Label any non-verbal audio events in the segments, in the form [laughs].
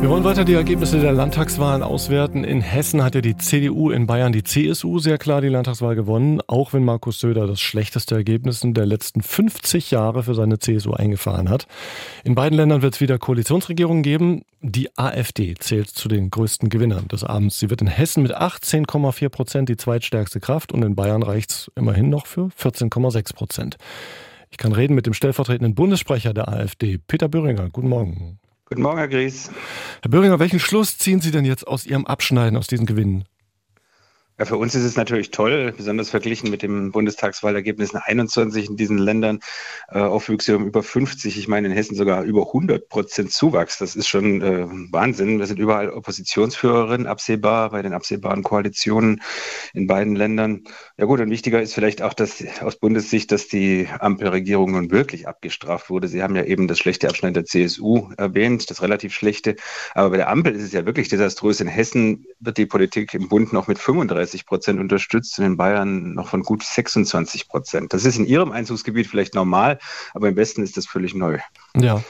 Wir wollen weiter die Ergebnisse der Landtagswahlen auswerten. In Hessen hat ja die CDU, in Bayern die CSU sehr klar die Landtagswahl gewonnen, auch wenn Markus Söder das schlechteste Ergebnis der letzten 50 Jahre für seine CSU eingefahren hat. In beiden Ländern wird es wieder Koalitionsregierungen geben. Die AfD zählt zu den größten Gewinnern des Abends. Sie wird in Hessen mit 18,4 Prozent die zweitstärkste Kraft und in Bayern reicht es immerhin noch für 14,6 Prozent. Ich kann reden mit dem stellvertretenden Bundessprecher der AfD, Peter Böhringer. Guten Morgen. Guten Morgen, Herr Gries. Herr Böhringer, welchen Schluss ziehen Sie denn jetzt aus Ihrem Abschneiden aus diesen Gewinnen? Ja, für uns ist es natürlich toll, besonders verglichen mit dem Bundestagswahlergebnis 21 in diesen Ländern, äh, Aufwüchse um über 50. Ich meine, in Hessen sogar über 100 Prozent Zuwachs. Das ist schon äh, Wahnsinn. Wir sind überall Oppositionsführerin, absehbar bei den absehbaren Koalitionen in beiden Ländern. Ja gut, und wichtiger ist vielleicht auch, dass aus Bundessicht, dass die Ampelregierung nun wirklich abgestraft wurde. Sie haben ja eben das schlechte Abschneiden der CSU erwähnt, das relativ schlechte. Aber bei der Ampel ist es ja wirklich desaströs. In Hessen wird die Politik im Bund noch mit 35 35 Prozent unterstützt und in Bayern noch von gut 26 Prozent. Das ist in Ihrem Einzugsgebiet vielleicht normal, aber im Westen ist das völlig neu. Ja,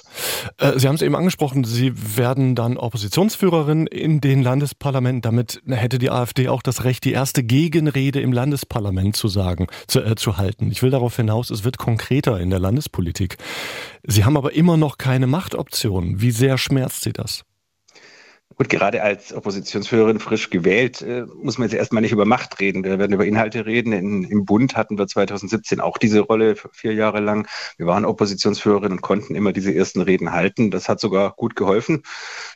äh, Sie haben es eben angesprochen, Sie werden dann Oppositionsführerin in den Landesparlamenten. Damit hätte die AfD auch das Recht, die erste Gegenrede im Landesparlament zu sagen, zu, äh, zu halten. Ich will darauf hinaus, es wird konkreter in der Landespolitik. Sie haben aber immer noch keine Machtoption. Wie sehr schmerzt Sie das? Gut, gerade als Oppositionsführerin frisch gewählt, äh, muss man jetzt erstmal nicht über Macht reden. Wir werden über Inhalte reden. In, Im Bund hatten wir 2017 auch diese Rolle vier Jahre lang. Wir waren Oppositionsführerin und konnten immer diese ersten Reden halten. Das hat sogar gut geholfen.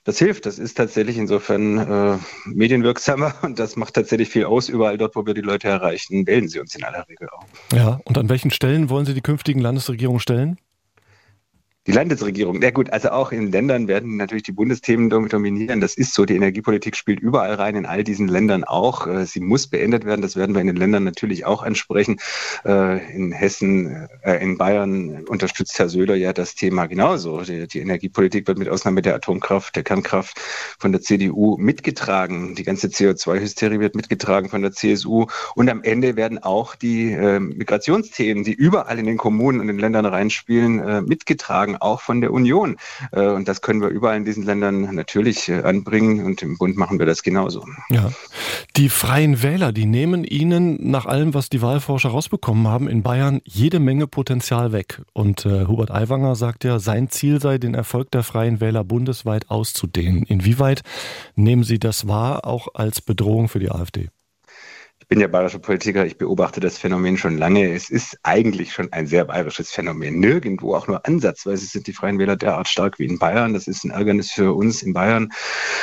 Das hilft. Das ist tatsächlich insofern äh, medienwirksamer [laughs] und das macht tatsächlich viel aus. Überall dort, wo wir die Leute erreichen, wählen sie uns in aller Regel auch. Ja, und an welchen Stellen wollen Sie die künftigen Landesregierungen stellen? Die Landesregierung, ja gut, also auch in Ländern werden natürlich die Bundesthemen dominieren. Das ist so. Die Energiepolitik spielt überall rein, in all diesen Ländern auch. Äh, sie muss beendet werden. Das werden wir in den Ländern natürlich auch ansprechen. Äh, in Hessen, äh, in Bayern unterstützt Herr Söder ja das Thema genauso. Die, Energiepolitik wird mit Ausnahme der Atomkraft, der Kernkraft von der CDU mitgetragen. Die ganze CO2-Hysterie wird mitgetragen von der CSU. Und am Ende werden auch die Migrationsthemen, die überall in den Kommunen und den Ländern reinspielen, mitgetragen Fragen auch von der Union. Äh, und das können wir überall in diesen Ländern natürlich äh, anbringen und im Bund machen wir das genauso. Ja. Die Freien Wähler, die nehmen Ihnen nach allem, was die Wahlforscher rausbekommen haben, in Bayern jede Menge Potenzial weg. Und äh, Hubert Aiwanger sagt ja, sein Ziel sei, den Erfolg der Freien Wähler bundesweit auszudehnen. Inwieweit nehmen Sie das wahr, auch als Bedrohung für die AfD? Ich bin ja bayerischer Politiker, ich beobachte das Phänomen schon lange. Es ist eigentlich schon ein sehr bayerisches Phänomen. Nirgendwo, auch nur ansatzweise, sind die Freien Wähler derart stark wie in Bayern. Das ist ein Ärgernis für uns in Bayern.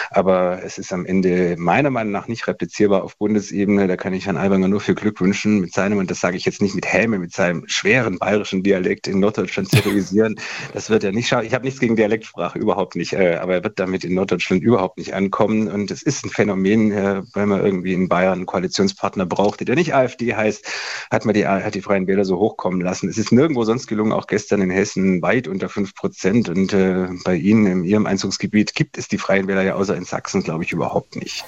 Aber es ist am Ende meiner Meinung nach nicht replizierbar auf Bundesebene. Da kann ich Herrn Albanger nur viel Glück wünschen mit seinem, und das sage ich jetzt nicht mit Helme, mit seinem schweren bayerischen Dialekt in Norddeutschland zu realisieren. [laughs] Das wird er nicht schaffen. Ich habe nichts gegen Dialektsprache, überhaupt nicht. Äh, aber er wird damit in Norddeutschland überhaupt nicht ankommen. Und es ist ein Phänomen, äh, weil man irgendwie in Bayern einen Koalitionspartner Partner brauchte, der nicht AfD heißt, hat man die, hat die Freien Wähler so hochkommen lassen. Es ist nirgendwo sonst gelungen, auch gestern in Hessen weit unter fünf Prozent. Und äh, bei Ihnen in Ihrem Einzugsgebiet gibt es die Freien Wähler ja außer in Sachsen, glaube ich, überhaupt nicht.